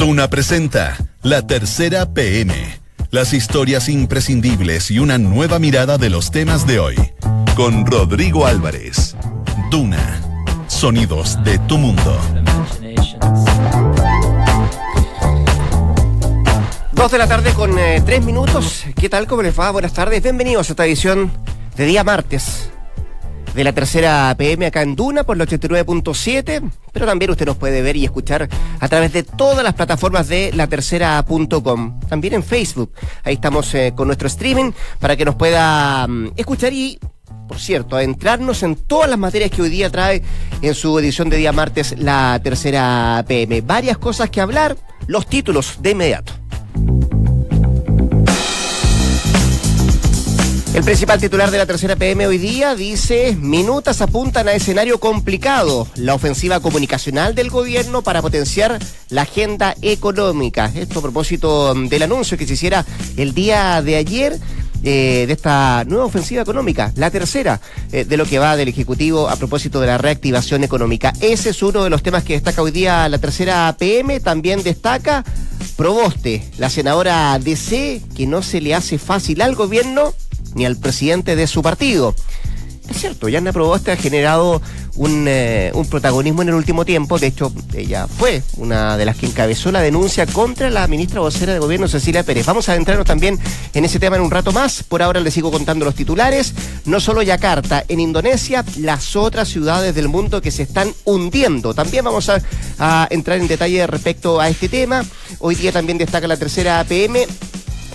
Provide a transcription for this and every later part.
Duna presenta La Tercera PM. Las historias imprescindibles y una nueva mirada de los temas de hoy. Con Rodrigo Álvarez. Duna. Sonidos de tu mundo. Dos de la tarde con eh, tres minutos. ¿Qué tal? ¿Cómo les va? Buenas tardes. Bienvenidos a esta edición de día martes de la tercera PM acá en Duna por el 89.7, pero también usted nos puede ver y escuchar a través de todas las plataformas de la tercera.com, también en Facebook. Ahí estamos eh, con nuestro streaming para que nos pueda mm, escuchar y por cierto, adentrarnos en todas las materias que hoy día trae en su edición de día martes la tercera PM. Varias cosas que hablar, los títulos de inmediato. El principal titular de la tercera PM hoy día dice, minutas apuntan a escenario complicado, la ofensiva comunicacional del gobierno para potenciar la agenda económica. Esto a propósito del anuncio que se hiciera el día de ayer eh, de esta nueva ofensiva económica, la tercera eh, de lo que va del Ejecutivo a propósito de la reactivación económica. Ese es uno de los temas que destaca hoy día la tercera PM. También destaca Proboste, la senadora DC, que no se le hace fácil al gobierno ni al presidente de su partido. Es cierto, Yana Proboste ha generado un, eh, un, protagonismo en el último tiempo. De hecho, ella fue una de las que encabezó la denuncia contra la ministra vocera de gobierno, Cecilia Pérez. Vamos a adentrarnos también en ese tema en un rato más. Por ahora les sigo contando los titulares. No solo Yakarta, en Indonesia, las otras ciudades del mundo que se están hundiendo. También vamos a, a entrar en detalle respecto a este tema. Hoy día también destaca la tercera APM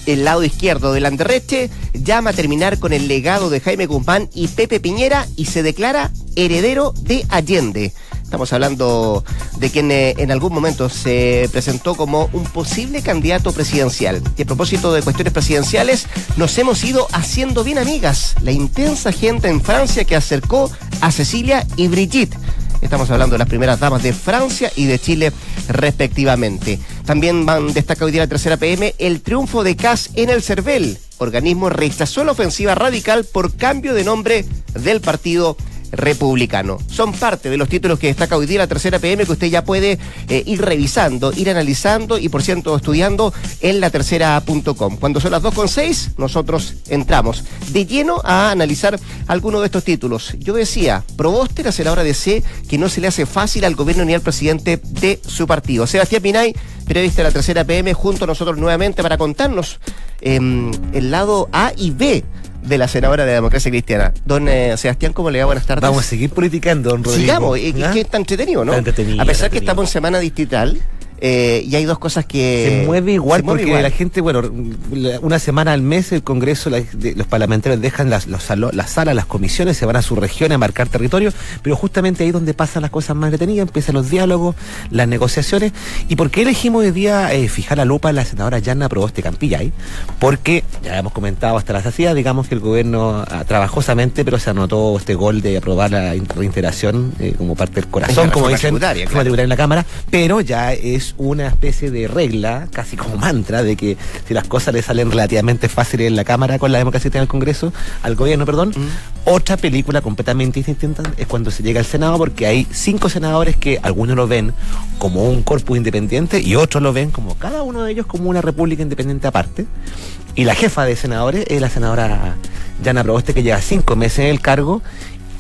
el lado izquierdo del Anderreche, llama a terminar con el legado de Jaime Guzmán y Pepe Piñera y se declara heredero de Allende. Estamos hablando de quien eh, en algún momento se presentó como un posible candidato presidencial. Y a propósito de cuestiones presidenciales, nos hemos ido haciendo bien amigas. La intensa gente en Francia que acercó a Cecilia y Brigitte. Estamos hablando de las primeras damas de Francia y de Chile respectivamente. También van, destaca hoy día la tercera PM el triunfo de CAS en el CERVEL. Organismo rechazó la ofensiva radical por cambio de nombre del partido republicano. Son parte de los títulos que destaca hoy día la tercera PM que usted ya puede eh, ir revisando, ir analizando y por cierto estudiando en la tercera.com. Cuando son las 2.6, nosotros entramos de lleno a analizar algunos de estos títulos. Yo decía, Proboste, la senadora de C, que no se le hace fácil al gobierno ni al presidente de su partido. Sebastián Pinay, periodista de la tercera PM, junto a nosotros nuevamente para contarnos eh, el lado A y B de la senadora de la democracia cristiana. Don eh, Sebastián, ¿cómo le va? Buenas tardes. Vamos a seguir politicando, don Rodrigo. Sigamos, es ¿Ah? que está entretenido, ¿no? Está entretenido, a pesar está que estamos en semana distrital, eh, y hay dos cosas que... Se mueve igual se mueve porque igual. la gente, bueno, una semana al mes el Congreso, la- de- los parlamentarios dejan las, los salo- las salas, las comisiones, se van a su región a marcar territorio, pero justamente ahí donde pasan las cosas más detenidas, empiezan los diálogos, las negociaciones. ¿Y por qué elegimos hoy día eh, fijar la lupa en la senadora Yanna Proboste Campillay? Porque, ya hemos comentado hasta la saciedad, digamos que el gobierno ah, trabajosamente, pero se anotó este gol de aprobar la in- reintegración eh, como parte del corazón, como dicen, tributaria, claro. tributaria en la Cámara, pero ya es una especie de regla, casi como mantra, de que si las cosas le salen relativamente fáciles en la Cámara con la democracia en el Congreso, al gobierno, perdón, otra película completamente distinta es cuando se llega al Senado, porque hay cinco senadores que algunos lo ven como un corpus independiente y otros lo ven como cada uno de ellos como una república independiente aparte. Y la jefa de senadores es la senadora Yana Proboste, que lleva cinco meses en el cargo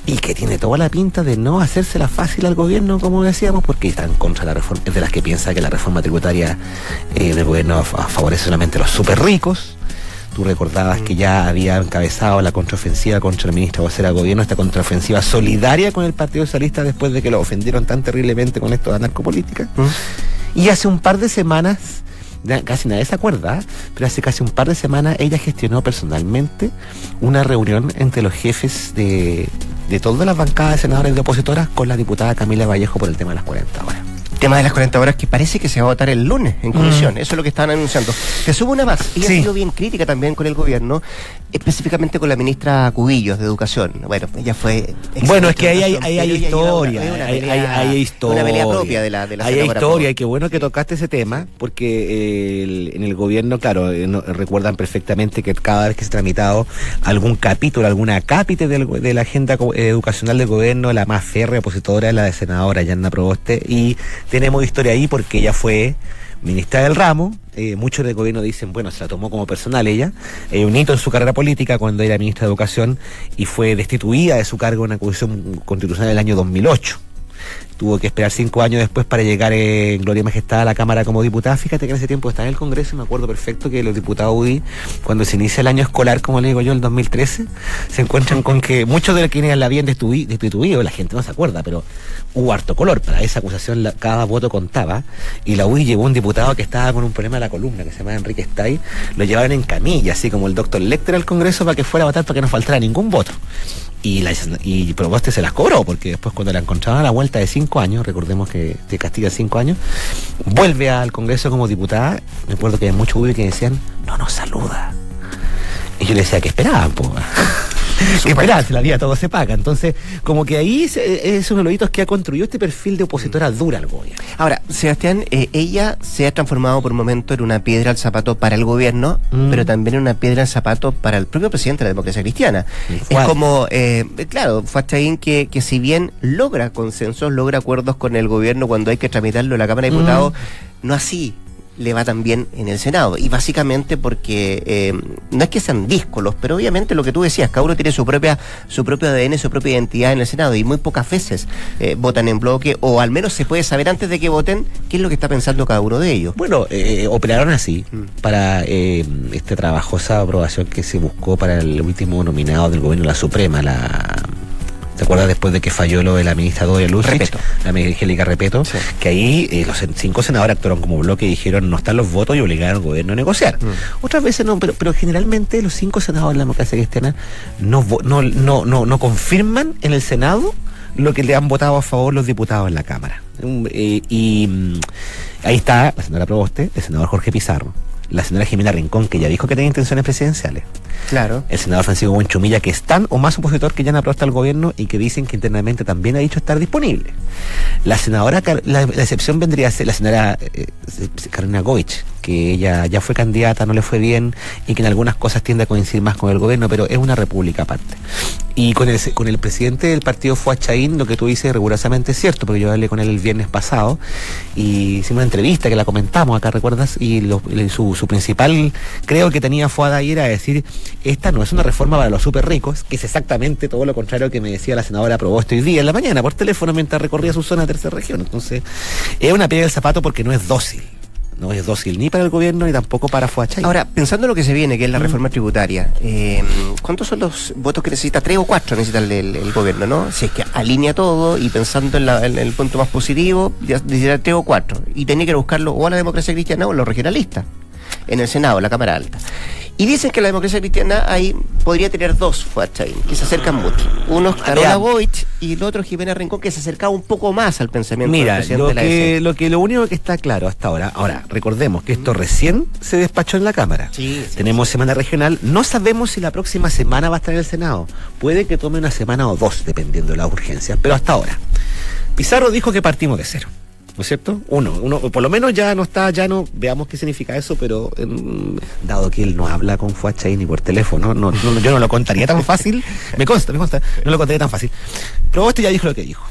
y que tiene toda la pinta de no hacérsela fácil al gobierno, como decíamos, porque está en contra la reforma, es de las que piensa que la reforma tributaria eh, del gobierno fa- favorece solamente a los súper ricos. Tú recordabas que ya había encabezado la contraofensiva contra el ministro vocera del gobierno, esta contraofensiva solidaria con el Partido Socialista después de que lo ofendieron tan terriblemente con esto de la narcopolítica. Y hace un par de semanas, casi nadie se acuerda, pero hace casi un par de semanas ella gestionó personalmente una reunión entre los jefes de, de todas las bancadas de senadores de opositoras con la diputada Camila Vallejo por el tema de las 40 horas. Tema de las 40 horas que parece que se va a votar el lunes en comisión. Eso es lo que estaban anunciando. Te subo una más. Ella Mm. Sí. ha sido bien crítica también con el gobierno, específicamente con la ministra Cubillos de Educación. Bueno, ella fue. Bueno, es que ahí hay, hay ella historia, una- hay, una hay- pelea- hay historia. Una pelea propia de la, de la Hay historia, y qué bueno que tocaste ese tema, porque eh, el- en el gobierno, claro, eh, no- recuerdan perfectamente que cada vez que se ha tramitado algún capítulo, alguna cápite del- de la agenda educacional del gobierno, la más férrea opositora es la de senadora Yanna Proboste, y tenemos historia ahí porque ella fue ministra del ramo. Eh, muchos del gobierno dicen, bueno, se la tomó como personal ella. Eh, un hito en su carrera política cuando era ministra de Educación y fue destituida de su cargo en la Constitución Constitucional del año 2008 tuvo que esperar cinco años después para llegar en Gloria Majestad a la Cámara como diputada. Fíjate que en ese tiempo estaba en el Congreso y me acuerdo perfecto que los diputados UDI, cuando se inicia el año escolar, como le digo yo, el 2013, se encuentran con que muchos de los quienes la habían destituido, la gente no se acuerda, pero hubo harto color. Para esa acusación cada voto contaba y la UDI llevó un diputado que estaba con un problema de la columna, que se llama Enrique Stay, lo llevaron en camilla, así como el doctor Lecter al Congreso para que fuera a votar para que no faltara ningún voto y, la, y se las cobró, porque después cuando la encontraron a la vuelta de cinco años, recordemos que te castiga cinco años, vuelve al Congreso como diputada, me acuerdo que hay muchos que decían, no nos saluda. Y yo le decía, que esperaban? pues esperar, la vida todo se paga. Entonces, como que ahí es uno de los hitos que ha construido este perfil de opositora dura al gobierno. Ahora, Sebastián, eh, ella se ha transformado por un momento en una piedra al zapato para el gobierno, mm. pero también en una piedra al zapato para el propio presidente de la democracia cristiana. Es como, eh, claro, Fachaín que, que si bien logra consensos, logra acuerdos con el gobierno cuando hay que tramitarlo en la Cámara de Diputados, mm. no así le va también en el Senado. Y básicamente porque eh, no es que sean díscolos, pero obviamente lo que tú decías, cada uno tiene su propia, su propio ADN, su propia identidad en el Senado y muy pocas veces eh, votan en bloque o al menos se puede saber antes de que voten qué es lo que está pensando cada uno de ellos. Bueno, eh, operaron así mm. para esta trabajosa aprobación que se buscó para el último nominado del gobierno, la Suprema, la ¿Te acuerdas después de que falló lo de la ministra Doria Luz? La Angélica Repeto, que ahí eh, los cinco senadores actuaron como bloque y dijeron no están los votos y obligaron al gobierno a negociar. Mm. Otras veces no, pero, pero generalmente los cinco senadores de la democracia cristiana no, no, no, no, no confirman en el Senado lo que le han votado a favor los diputados en la Cámara. Eh, y mm, ahí está la senadora Proboste, el senador Jorge Pizarro, la señora Jimena Rincón, que ya dijo que tenía intenciones presidenciales. Claro. El senador Francisco Buenchumilla, que es tan o más opositor que ya no aprosta al gobierno y que dicen que internamente también ha dicho estar disponible. La senadora, la, excepción vendría a ser la señora eh, Carolina Goich, que ella ya fue candidata, no le fue bien y que en algunas cosas tiende a coincidir más con el gobierno, pero es una república aparte. Y con el, con el presidente del partido Fuachaín, lo que tú dices rigurosamente es cierto, porque yo hablé con él el viernes pasado y hicimos una entrevista que la comentamos acá, ¿recuerdas? Y su, su, principal, creo que tenía Fuada ahí era decir, esta no es una reforma para los súper ricos, que es exactamente todo lo contrario que me decía la senadora Probosto hoy día en la mañana por teléfono mientras recorría su zona de tercera región. Entonces, es una piedra del zapato porque no es dócil no es dócil ni para el gobierno ni tampoco para Fuachay. Ahora, pensando en lo que se viene, que es la mm. reforma tributaria, eh, ¿cuántos son los votos que necesita? Tres o cuatro necesita el, gobierno, ¿no? Si es que alinea todo y pensando en, el punto más positivo, necesita tres o cuatro. Y tenía que buscarlo o a la democracia cristiana o a los regionalistas en el Senado, en la Cámara Alta. Y dicen que la democracia cristiana ahí podría tener dos Fuachain, que se acercan mucho. Uno es Carola Goich y el otro Jimena Rincón, que se acercaba un poco más al pensamiento Mira, del presidente lo de la que, lo que lo único que está claro hasta ahora, ahora, recordemos que esto recién se despachó en la Cámara. Tenemos semana regional, no sabemos si la próxima semana va a estar en el Senado. Puede que tome una semana o dos, dependiendo de las urgencias, pero hasta ahora. Pizarro dijo que partimos de cero. ¿No es cierto? Uno, uno, por lo menos ya no está, ya no, veamos qué significa eso, pero em, dado que él no habla con Fuachay ni por teléfono, no, yo no lo contaría tan fácil, me consta, me consta, no lo contaría tan fácil. Pero este ya dijo lo que dijo.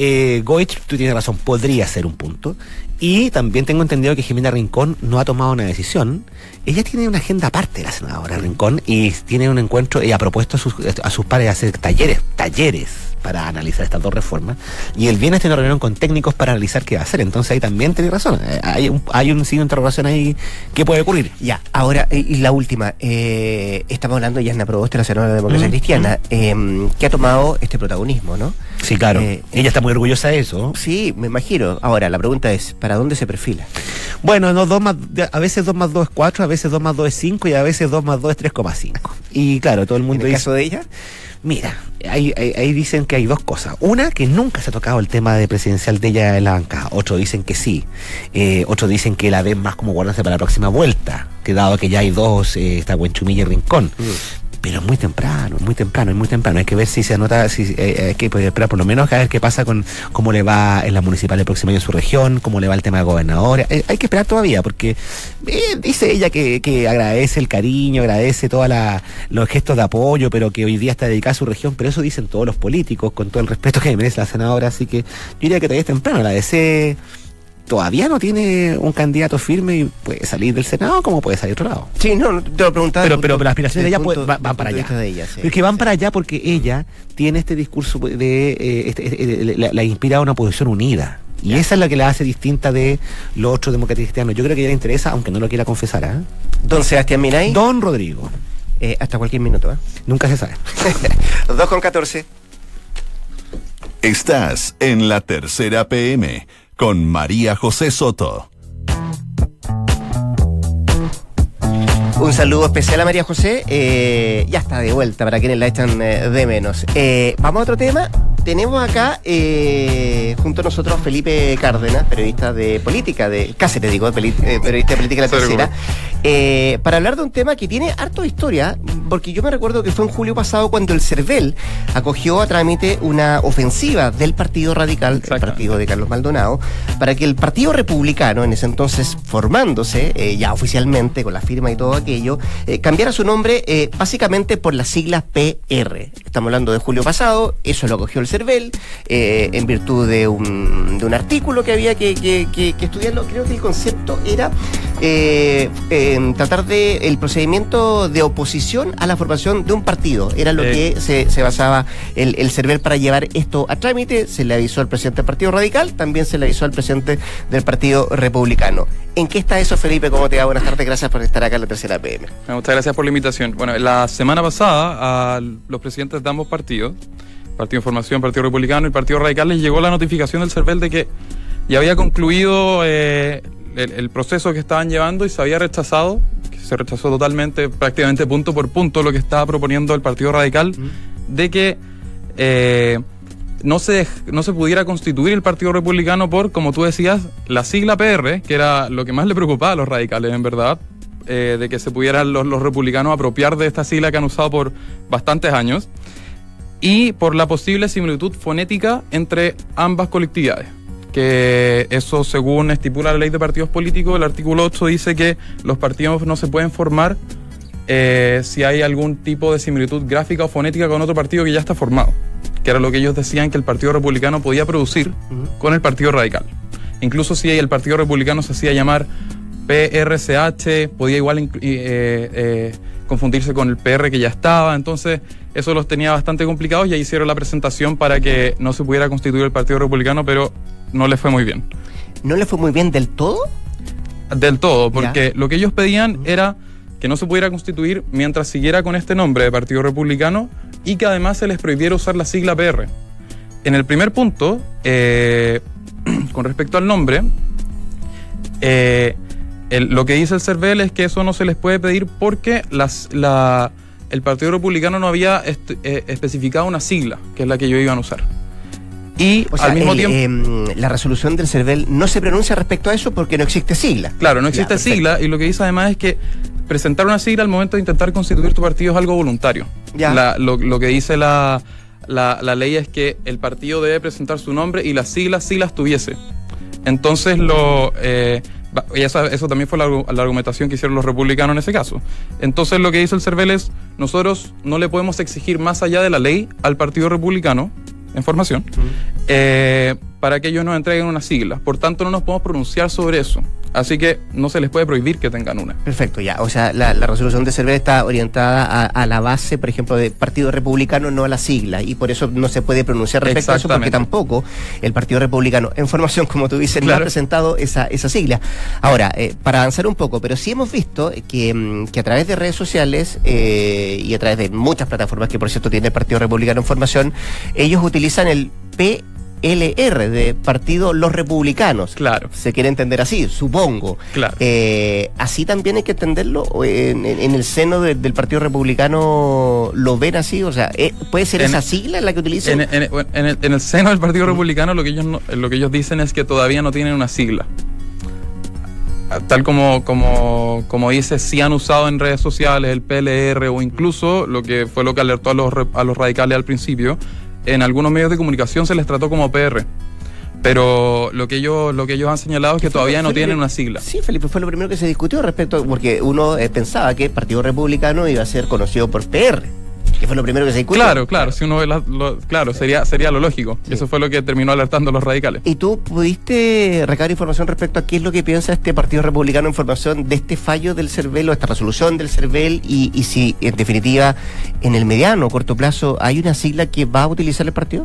Eh, Goich, tú tienes razón, podría ser un punto. Y también tengo entendido que Jimena Rincón no ha tomado una decisión. Ella tiene una agenda aparte, la senadora Rincón, y tiene un encuentro y ha propuesto a sus, a sus pares hacer talleres, talleres para analizar estas dos reformas. Y el viernes tiene una reunión con técnicos para analizar qué va a hacer. Entonces ahí también tiene razón. Eh, hay un, hay un signo de interrogación ahí que puede ocurrir. Ya, ahora, eh, y la última. Eh, estamos hablando ya en la propuesta de la senadora de la democracia mm, cristiana, mm. Em, que ha tomado este protagonismo, ¿no? Sí, claro. Ella está muy orgullosa de eso. Sí, me imagino. Ahora, la pregunta es, ¿para dónde se perfila? Bueno, no, dos más, a veces 2 más 2 es 4, a veces 2 más 2 es 5 y a veces 2 más 2 es 3,5. Y claro, todo el mundo ¿En el caso de ella? Mira, ahí, ahí, dicen que hay dos cosas. Una, que nunca se ha tocado el tema de presidencial de ella en la banca. Otros dicen que sí. Eh, otros dicen que la ven más como guardarse para la próxima vuelta. Que dado que ya hay dos, eh, está Buenchumilla y Rincón. Mm. Pero muy temprano, muy temprano, muy temprano. Hay que ver si se anota, si eh, hay que esperar por lo menos a ver qué pasa con cómo le va en la municipal el próximo año en su región, cómo le va el tema de gobernadores. Eh, hay que esperar todavía, porque eh, dice ella que, que, agradece el cariño, agradece todos los gestos de apoyo, pero que hoy día está dedicada a su región, pero eso dicen todos los políticos, con todo el respeto que merece la senadora, así que yo diría que todavía es temprano, la DC todavía no tiene un candidato firme y puede salir del Senado como puede salir otro lado. Sí, no, te lo preguntaba. Pero, pero, las aspiraciones de ella van, para allá. es que van para allá porque ella tiene este discurso de eh, este, este, eh, la, inspira a una posición unida. Y esa es la que la hace distinta de los otros demócratas cristianos. Yo creo que ella le interesa, aunque no lo quiera confesar. ¿eh? Don Sebastián Minay. Don Rodrigo. Eh, hasta cualquier minuto. ¿eh? Nunca se sabe. 2 con 14. Estás en la tercera PM con María José Soto. Un saludo especial a María José. Eh, ya está de vuelta para quienes la echan eh, de menos. Eh, vamos a otro tema tenemos acá eh, junto a nosotros Felipe Cárdenas, periodista de política, de Cáceres, digo, eh, periodista de política de la tercera, eh, para hablar de un tema que tiene harto historia, porque yo me recuerdo que fue en julio pasado cuando el CERVEL acogió a trámite una ofensiva del Partido Radical, el partido de Carlos Maldonado, para que el Partido Republicano, en ese entonces formándose ya oficialmente con la firma y todo aquello, cambiara su nombre básicamente por las siglas PR. Estamos hablando de julio pasado, eso lo acogió el CERVEL eh, en virtud de un, de un, artículo que había que, que, estudiarlo. Creo que el concepto era eh, tratar de el procedimiento de oposición a la formación de un partido. Era lo que se, se, basaba el, el CERVEL para llevar esto a trámite. Se le avisó al presidente del Partido Radical, también se le avisó al presidente del Partido Republicano. ¿En qué está eso, Felipe? ¿Cómo te va? Buenas tardes, gracias por estar acá en la tercera PM. Muchas gracias por la invitación. Bueno, la semana pasada a los presidentes de ambos partidos Partido Información, Partido Republicano y Partido Radical les llegó la notificación del CERVEL de que ya había concluido eh, el, proceso que estaban llevando y se había rechazado, que se rechazó totalmente, prácticamente punto por punto, lo que estaba proponiendo el Partido Radical, de que eh, no, se, no se pudiera constituir el Partido Republicano por, como tú decías, la sigla PR, que era lo que más le preocupaba a los radicales, en verdad, eh, de que se pudieran los, los republicanos apropiar de esta sigla que han usado por bastantes años y por la posible similitud fonética entre ambas colectividades. Que eso, según estipula la ley de partidos políticos, el artículo 8 dice que los partidos no se pueden formar eh, si hay algún tipo de similitud gráfica o fonética con otro partido que ya está formado, que era lo que ellos decían que el Partido Republicano podía producir con el Partido Radical. Incluso si el Partido Republicano se hacía llamar PRCH, podía igual eh, eh, confundirse con el PR que ya estaba, entonces eso los tenía bastante complicados y ahí hicieron la presentación para que no se pudiera constituir el Partido Republicano, pero no les fue muy bien. ¿No le fue muy bien del todo? Del todo, porque lo que ellos pedían era que no se pudiera constituir mientras siguiera con este nombre de Partido Republicano y que además se les prohibiera usar la sigla PR. En el primer punto, eh, con respecto al nombre, eh, lo que dice el CERVEL es que eso no se les puede pedir porque las, la, el Partido Republicano no había eh, especificado una sigla, que es la que ellos iban a usar. Y al mismo tiempo. Em, la resolución del CERVEL no se pronuncia respecto a eso porque no existe sigla. Claro, no existe sigla, y lo que dice además es que presentar una sigla al momento de intentar constituir tu partido es algo voluntario. lo, que dice la, la, ley es que el partido debe presentar su nombre y las siglas sí las tuviese. Entonces lo. Eh, y eso, también fue la, argumentación que hicieron los republicanos en ese caso. Entonces lo que hizo el CERVEL es, nosotros no le podemos exigir más allá de la ley al Partido Republicano en formación, eh, para que ellos nos entreguen una sigla. Por tanto, no nos podemos pronunciar sobre eso. Así que no se les puede prohibir que tengan una. Perfecto, ya. O sea, la, resolución de Cervel está orientada a, la base, por ejemplo, de Partido Republicano, no a la sigla. Y por eso no se puede pronunciar respecto a eso, porque tampoco el Partido Republicano, en formación, como tú dices, no ha presentado esa, esa sigla. Ahora, eh, para avanzar un poco, pero sí hemos visto que, mm, que a través de redes sociales eh, y a través de muchas plataformas que, por cierto, tiene el Partido Republicano en formación, ellos utilizan el P LR, de Partido Los Republicanos. Claro. Se quiere entender así, supongo. Claro. Eh, ¿Así también hay que entenderlo? ¿En, en, el seno del Partido Republicano lo ven así? O sea, ¿eh, ¿puede ser esa sigla la que utilizan? En, el, en, el, seno del Partido Republicano lo que, ellos lo que ellos dicen es que todavía no tienen una sigla. tal como, como, como dice, sí han usado en redes sociales el PLR o incluso lo que fue lo que alertó a los, a los radicales al principio, en algunos medios de comunicación se les trató como PR. Pero lo que ellos, lo que ellos han señalado es que todavía no Felipe, tienen una sigla. Sí, Felipe, fue lo primero que se discutió respecto, porque uno eh, pensaba que el Partido Republicano iba a ser conocido por PR, que fue lo primero que se discutió. Claro, claro, si uno ve lo- claro, sería, sería lo lógico. Sí. Y eso fue lo que terminó alertando a los radicales. ¿Y tú pudiste recabar información respecto a qué es lo que piensa este Partido Republicano en formación de este fallo del CERVEL o esta resolución del CERVEL y, y si en definitiva en el mediano o corto plazo hay una sigla que va a utilizar el partido?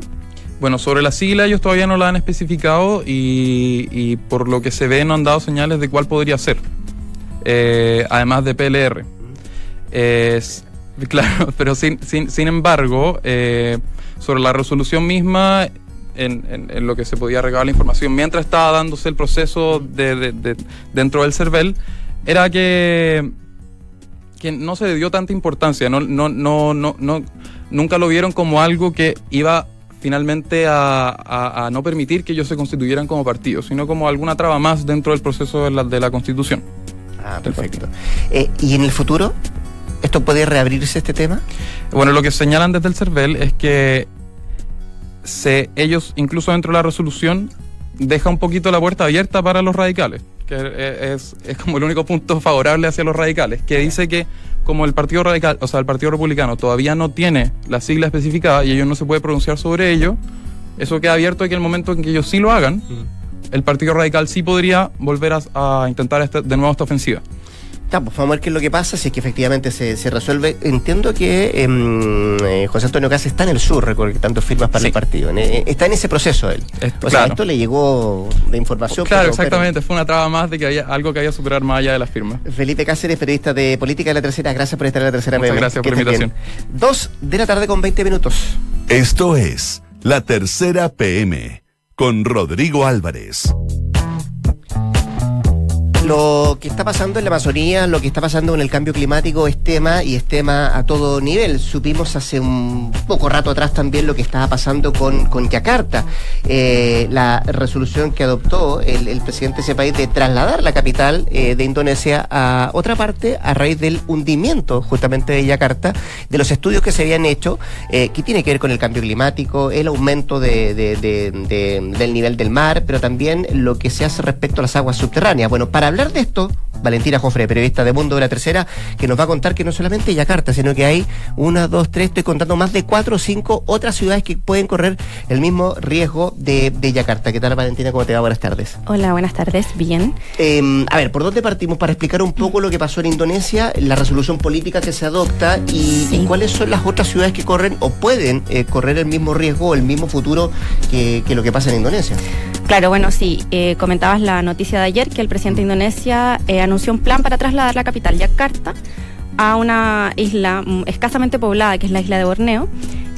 Bueno, sobre la sigla ellos todavía no la han especificado y, y por lo que se ve no han dado señales de cuál podría ser, eh, además de PLR. Es- claro, pero sin, sin, sin embargo, eh, sobre la resolución misma, en, en- en lo que se podía recabar la información, mientras estaba dándose el proceso de, de- de- dentro del CERVEL, era que, que no se le dio tanta importancia, no, no, no, no, no, nunca lo vieron como algo que iba finalmente a, a- a no permitir que ellos se constituyeran como partido, sino como alguna traba más dentro del proceso de la, de la constitución. Ah, perfecto. Eh, ¿Y en el futuro? ¿Esto puede reabrirse este tema? Bueno, lo que señalan desde el CERVEL es que se, ellos, incluso dentro de la resolución, deja un poquito la puerta abierta para los radicales, que es, es como el único punto favorable hacia los radicales, que dice que como el Partido Radical, o sea, el Partido Republicano todavía no tiene la sigla especificada y ellos no se puede pronunciar sobre ello, eso queda abierto de que el momento en que ellos sí lo hagan, el Partido Radical sí podría volver a, a intentar este- de nuevo esta ofensiva. Pues vamos a ver qué es lo que pasa, si es que efectivamente se, se resuelve. Entiendo que em, eh, José Antonio Casa está en el sur, recolectando firmas para Sí. el partido. En- eh, está en ese proceso él. Esto, o sea, claro. esto le llegó de información. Claro, pero- exactamente, fue una traba más de que había algo que había que superar más allá de las firmas. pero- Felipe Cáceres, periodista de Política de la Tercera, gracias por estar en la Tercera Muchas gracias Que por la estés bien. Dos de la tarde con 20 minutos. Esto es La Tercera PM con Rodrigo Álvarez. Lo que está pasando en la Amazonía, lo que está pasando en el cambio climático es tema y es tema a todo nivel. Supimos hace un poco rato atrás también lo que estaba pasando con, con Yakarta. Eh, la resolución que adoptó el, el presidente de ese país de trasladar la capital eh, de Indonesia a otra parte a raíz del hundimiento justamente de Yakarta, de los estudios que se habían hecho, eh, que tiene que ver con el cambio climático, el aumento de- de- de- del nivel del mar, pero también lo que se hace respecto a las aguas subterráneas. Bueno, para hablar de esto, Valentina Jofre, periodista de Mundo de la Tercera, que nos va a contar que no solamente Yakarta, sino que hay una, dos, tres, estoy contando más de cuatro o cinco otras ciudades que pueden correr el mismo riesgo de, de Yakarta. ¿Qué tal, Valentina? ¿Cómo te va? Buenas tardes. Hola, buenas tardes. Bien. Eh, a ver, ¿por dónde partimos para explicar un poco lo que pasó en Indonesia, la resolución política que se adopta y, Sí. y cuáles son las otras ciudades que corren o pueden eh, correr el mismo riesgo o el mismo futuro que, que lo que pasa en Indonesia? Claro, bueno, sí, eh, comentabas la noticia de ayer que el presidente de Indonesia eh, anunció un plan para trasladar la capital, Yakarta, a una isla mm, escasamente poblada, que es la isla de Borneo.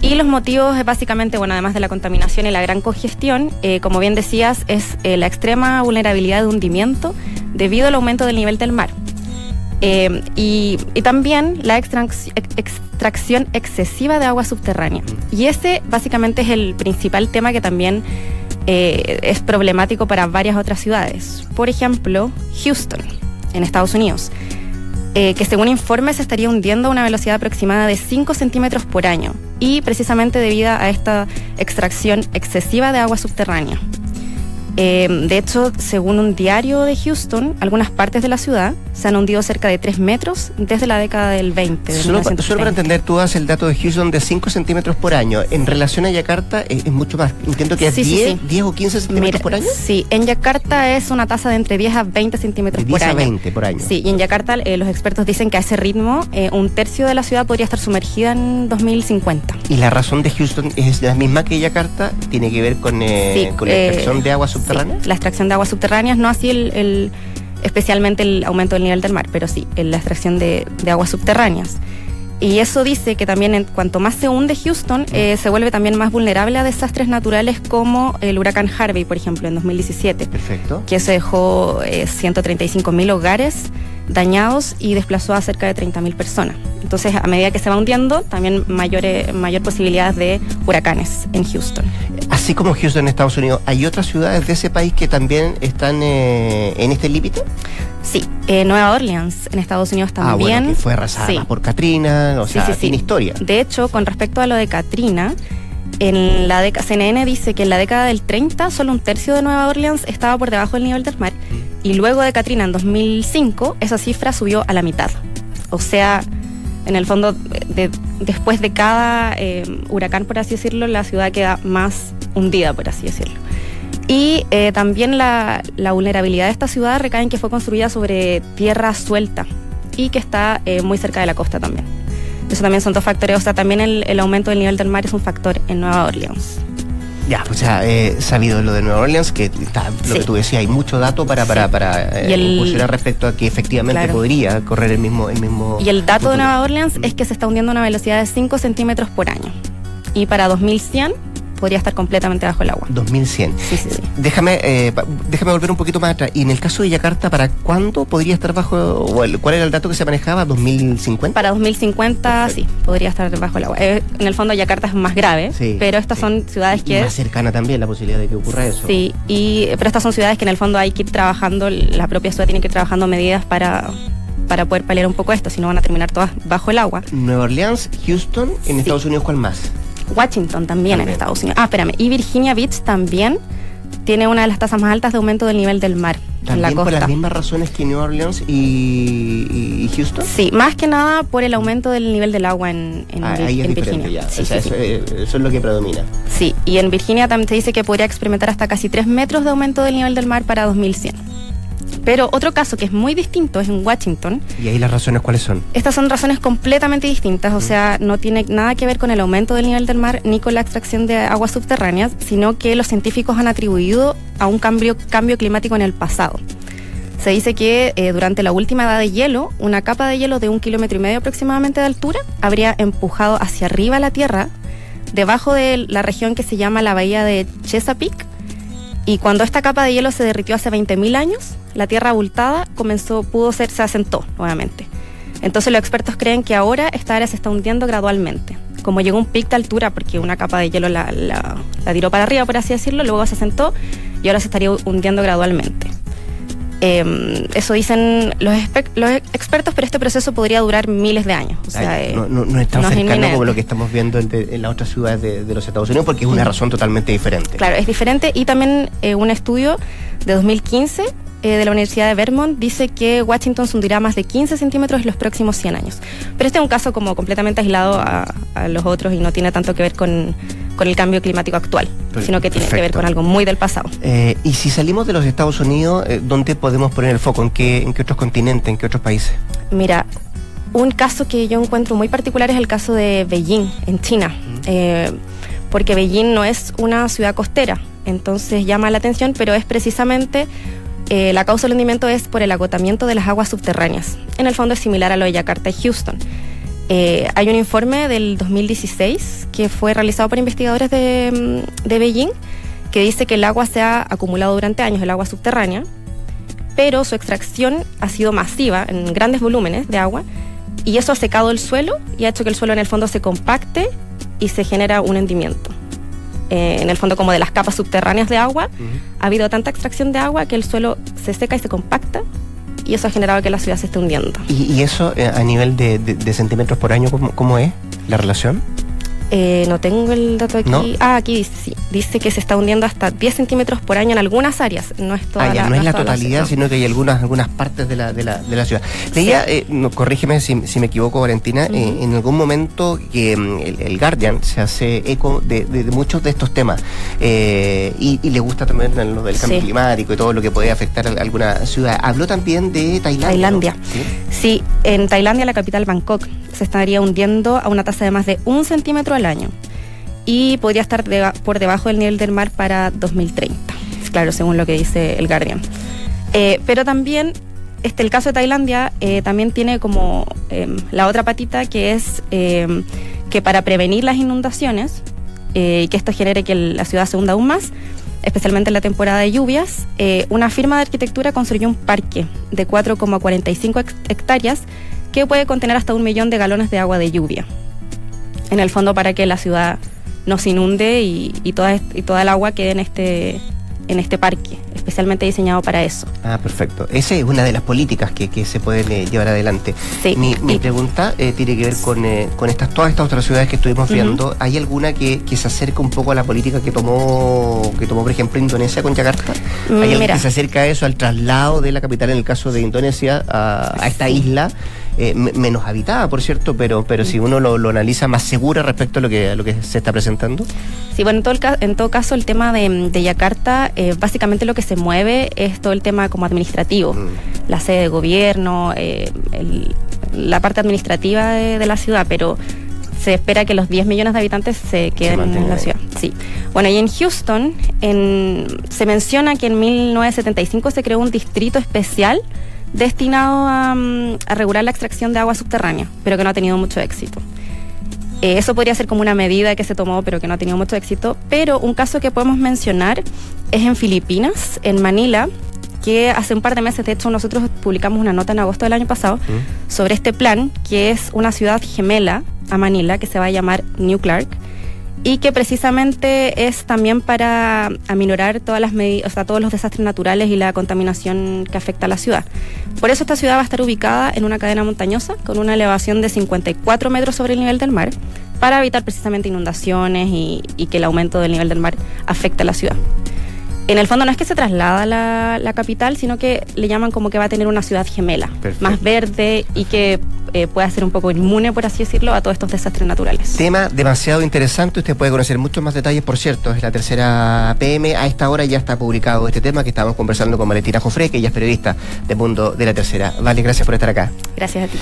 Y los motivos es básicamente, bueno, además de la contaminación y la gran congestión, eh, como bien decías, es eh, la extrema vulnerabilidad de hundimiento debido al aumento del nivel del mar. Eh, y, y también la extrac- ex- extracción excesiva de agua subterránea. Y ese básicamente es el principal tema que también eh, es problemático para varias otras ciudades. Por ejemplo, Houston, en Estados Unidos, eh, que según informes estaría hundiendo a una velocidad aproximada de 5 centímetros por año, y precisamente debido a esta extracción excesiva de agua subterránea. Eh, de hecho, según un diario de Houston, algunas partes de la ciudad se han hundido cerca de 3 metros desde la década del 20. del Solo, solo 1930. para entender, tú das el dato de Houston de 5 centímetros por año. En relación a Yakarta es, es mucho más. Entiendo que es Sí, sí, 10, sí. 10 o 15 centímetros Mira, por año. Sí, en Yakarta es una tasa de entre 10 a 20 centímetros De por 10 a año. 20 por año. Sí, y en Yakarta eh, los expertos dicen que a ese ritmo eh, un tercio de la ciudad podría estar sumergida en 2050. Y la razón de Houston es la misma que Yakarta, tiene que ver con, eh, Sí, con la eh, extracción de aguas sí, subterráneas. la extracción de aguas subterráneas, no así el, el- especialmente el aumento del nivel del mar, pero sí, la extracción de, de aguas subterráneas. Y eso dice que también en cuanto más se hunde Houston, eh, se vuelve también más vulnerable a desastres naturales como el huracán Harvey, por ejemplo, en 2017 Perfecto. que se dejó 135 mil hogares dañados y desplazó a cerca de 30 mil personas. Entonces, a medida que se va hundiendo, también mayores, mayor posibilidades de huracanes en Houston. Así como Houston en Estados Unidos, ¿hay otras ciudades de ese país que también están eh, en este límite? Sí, eh, Nueva Orleans en Estados Unidos también. Ah, bueno, que fue arrasada Sí. por Katrina, o Sí, sea, sí, sí. tiene historia. De hecho, con respecto a lo de Katrina, en la década, CNN dice que en la década del 30 solo un tercio de Nueva Orleans estaba por debajo del nivel del mar y luego de Katrina en 2005 esa cifra subió a la mitad. O sea, en el fondo, de- después de cada eh, huracán, por así decirlo, la ciudad queda más hundida, por así decirlo. Y eh, también la, la vulnerabilidad de esta ciudad recae en que fue construida sobre tierra suelta y que está eh, muy cerca de la costa también. Eso también son dos factores. O sea, también el, el aumento del nivel del mar es un factor en Nueva Orleans. Ya, o sea, eh, sabido lo de Nueva Orleans, que está, lo Sí. que tú decías, hay mucho dato para, para, Sí. para eh, el- respecto a que efectivamente Claro. podría correr el mismo, el mismo. Y el dato de futuro. Nueva Orleans es que se está hundiendo a una velocidad de 5 centímetros por año. Y para 2100 podría estar completamente bajo el agua. 2100. Sí, sí, sí. Déjame, eh, déjame volver un poquito más atrás. Y en el caso de Yakarta, ¿para cuándo podría estar bajo, cuál era el dato que se manejaba? ¿2050? Para 2050 sí, podría estar bajo el agua. Eh, en el fondo Yakarta es más grave, Sí, pero estas son ciudades Y que... más cercana también la posibilidad de que ocurra eso. Sí, y, pero estas son ciudades que en el fondo hay que ir trabajando, la propia ciudad tiene que ir trabajando medidas para, para poder paliar un poco esto, si no van a terminar todas bajo el agua. Nueva Orleans, Houston, en Sí. Estados Unidos, ¿cuál más? Washington también, También. en Estados Unidos. Ah, espérame, y Virginia Beach también tiene una de las tasas más altas de aumento del nivel del mar en la También por costa. las mismas razones que Nueva Orleans y, y- Houston. Sí, más que nada por el aumento del nivel del agua en, en, Ah, ahí es en Virginia. ya. Sí, o sea, sí, eso, sí. eso es lo que predomina. Sí, y en Virginia también se dice que podría experimentar hasta casi 3 metros de aumento del nivel del mar para 2100. Pero otro caso que es muy distinto es en Washington. ¿Y ahí las razones cuáles son? Estas son razones completamente distintas, o sea, no tiene nada que ver con el aumento del nivel del mar ni con la extracción de aguas subterráneas, sino que los científicos han atribuido a un cambio, cambio climático en el pasado. Se dice que eh, durante la última edad de hielo, una capa de hielo de un kilómetro y medio aproximadamente de altura habría empujado hacia arriba la Tierra, debajo de la región que se llama la bahía de Chesapeake. Y cuando esta capa de hielo se derritió hace 20.000 años, la Tierra abultada comenzó, pudo ser, se asentó nuevamente. Entonces los expertos creen que ahora esta área se está hundiendo gradualmente. Como llegó un pic de altura, porque una capa de hielo la, la- la tiró para arriba, por así decirlo, luego se asentó y ahora se estaría hundiendo gradualmente. Eh, eso dicen los, los expertos, pero este proceso podría durar miles de años. O sea, Ay, eh, no, no- no es tan no es cercano inminente. como lo que estamos viendo en, de- en las otras ciudades de, de los Estados Unidos, porque es una razón totalmente diferente. Claro, es diferente. Y también eh, un estudio de 2015 eh, de la Universidad de Vermont dice que Washington se hundirá más de 15 centímetros en los próximos 100 años. Pero este es un caso como completamente aislado a, a los otros y no tiene tanto que ver con, con el cambio climático actual, sino que tiene que ver con algo muy del pasado. Eh, y si salimos de los Estados Unidos, eh, ¿dónde podemos poner el foco? ¿En qué, ¿En qué otros continentes? ¿En qué otros países? Mira, un caso que yo encuentro muy particular es el caso de Beijing, en China. Eh, porque Beijing no es una ciudad costera, entonces llama la atención, pero es precisamente eh, la causa del hundimiento es por el agotamiento de las aguas subterráneas. En el fondo es similar a lo de Yakarta y Houston. Eh, hay un informe del 2016 que fue realizado por investigadores de, mm, de Beijing que dice que el agua se ha acumulado durante años, el agua subterránea, pero su extracción ha sido masiva en grandes volúmenes de agua y eso ha secado el suelo y ha hecho que el suelo en el fondo se compacte y se genera un hundimiento. Eh, en el fondo como de las capas subterráneas de agua, ha habido tanta extracción de agua que el suelo se seca y se compacta y eso ha generado que la ciudad se esté hundiendo. ¿Y, y eso eh, a nivel de, de- de centímetros por año, ¿cómo, cómo es la relación? Eh, no tengo el dato aquí. ¿No? Ah, aquí dice, sí. Dice que se está hundiendo hasta 10 centímetros por año en algunas áreas. No es toda Ah, ya, la, no es la totalidad, ciudad. sino que hay algunas algunas partes de la, de la, de la ciudad. Leía, eh, no, corrígeme si, si me equivoco, Valentina, eh, en algún momento que mm, el, el Guardian se hace eco de, de- de muchos de estos temas eh, y, y le gusta también lo del cambio Sí. climático y todo lo que puede afectar a alguna ciudad. Habló también de Tailandia. Tailandia. ¿no? ¿Sí? Sí, en Tailandia, la capital Bangkok, se estaría hundiendo a una tasa de más de un centímetro al año y podría estar deba- por debajo del nivel del mar para 2030. Claro, según lo que dice el Guardian. Eh, pero también, este, el caso de Tailandia eh, también tiene como em, la otra patita que es em, que para prevenir las inundaciones eh, y que esto genere que la ciudad se hunda aún más, especialmente en la temporada de lluvias, eh, una firma de arquitectura construyó un parque de 4,45 hex- hectáreas que puede contener hasta un millón de galones de agua de lluvia. En el fondo para que la ciudad no se inunde y, y, toda, y toda el agua quede en este, en este parque, especialmente diseñado para eso. Ah, perfecto. Esa es una de las políticas que, que se pueden eh, llevar adelante. Sí. Mi, mi Y- pregunta eh, tiene que ver con, eh, con estas, todas estas otras ciudades que estuvimos viendo. ¿Hay alguna que, que se acerca un poco a la política que tomó, que tomó por ejemplo, Indonesia con Yakarta? Mm, ¿Hay alguna mira. que se acerca a eso, al traslado de la capital, en el caso de Indonesia, a, a esta isla? Eh, me- menos habitada, por cierto, pero, pero si uno lo, lo analiza más segura respecto a lo que, a lo que se está presentando. Sí, bueno, en todo, el en todo caso, el tema de, de Yakarta, eh, básicamente lo que se mueve es todo el tema como administrativo. Mm. La sede de gobierno, eh, el- la parte administrativa de, de la ciudad, pero se espera que los 10 millones de habitantes se queden mantengan en la ciudad. Sí. Bueno, y en Houston en- se menciona que en 1975 se creó un distrito especial destinado a, mm, a regular la extracción de agua subterránea, pero que no ha tenido mucho éxito. Eh, eso podría ser como una medida que se tomó, pero que no ha tenido mucho éxito. Pero un caso que podemos mencionar es en Filipinas, en Manila, que hace un par de meses, de hecho, nosotros publicamos una nota en agosto del año pasado sobre este plan, que es una ciudad gemela a Manila, que se va a llamar New Clark, y que precisamente es también para aminorar todas las o sea, todos los desastres naturales y la contaminación que afecta a la ciudad. Por eso esta ciudad va a estar ubicada en una cadena montañosa con una elevación de 54 metros sobre el nivel del mar para evitar precisamente inundaciones y, y que el aumento del nivel del mar afecte a la ciudad. En el fondo no es que se traslada la, la capital, sino que le llaman como que va a tener una ciudad gemela, Perfecto. más verde y que eh, pueda ser un poco inmune, por así decirlo, a todos estos desastres naturales. Tema demasiado interesante, usted puede conocer muchos más detalles, por cierto, es la tercera PM, a esta hora ya está publicado este tema que estábamos conversando con Valentina Jofre, que ella es periodista de Mundo de la Tercera. Vale, gracias por estar acá. Gracias a ti.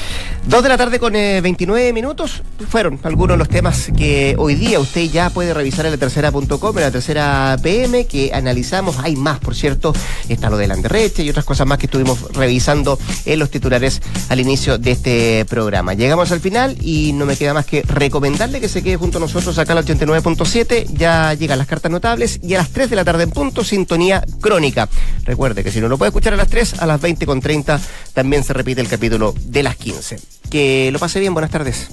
Dos de la tarde con eh, 29 minutos fueron algunos de los temas que hoy día usted ya puede revisar en la tercera.com, en la tercera PM, que analizamos. Hay más, por cierto, está lo de la Anderreche y otras cosas más que estuvimos revisando en los titulares al inicio de este programa. Llegamos al final y no me queda más que recomendarle que se quede junto a nosotros acá al 89.7. Ya llegan las cartas notables y a las 3 de la tarde en punto, sintonía crónica. Recuerde que si no lo puede escuchar a las 3, a las 20.30 también se repite el capítulo de las 15. Que lo pase bien, buenas tardes.